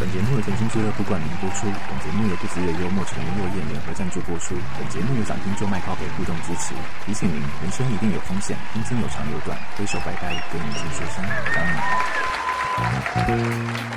本节目由腾讯俱乐部冠名播出。本节目由不只有幽默成员落叶联合赞助播出。本节目由掌听就卖靠北互动支持。提醒您，人生一定有风险，阴茎有长有短，挥手拜拜，跟您说声，当你。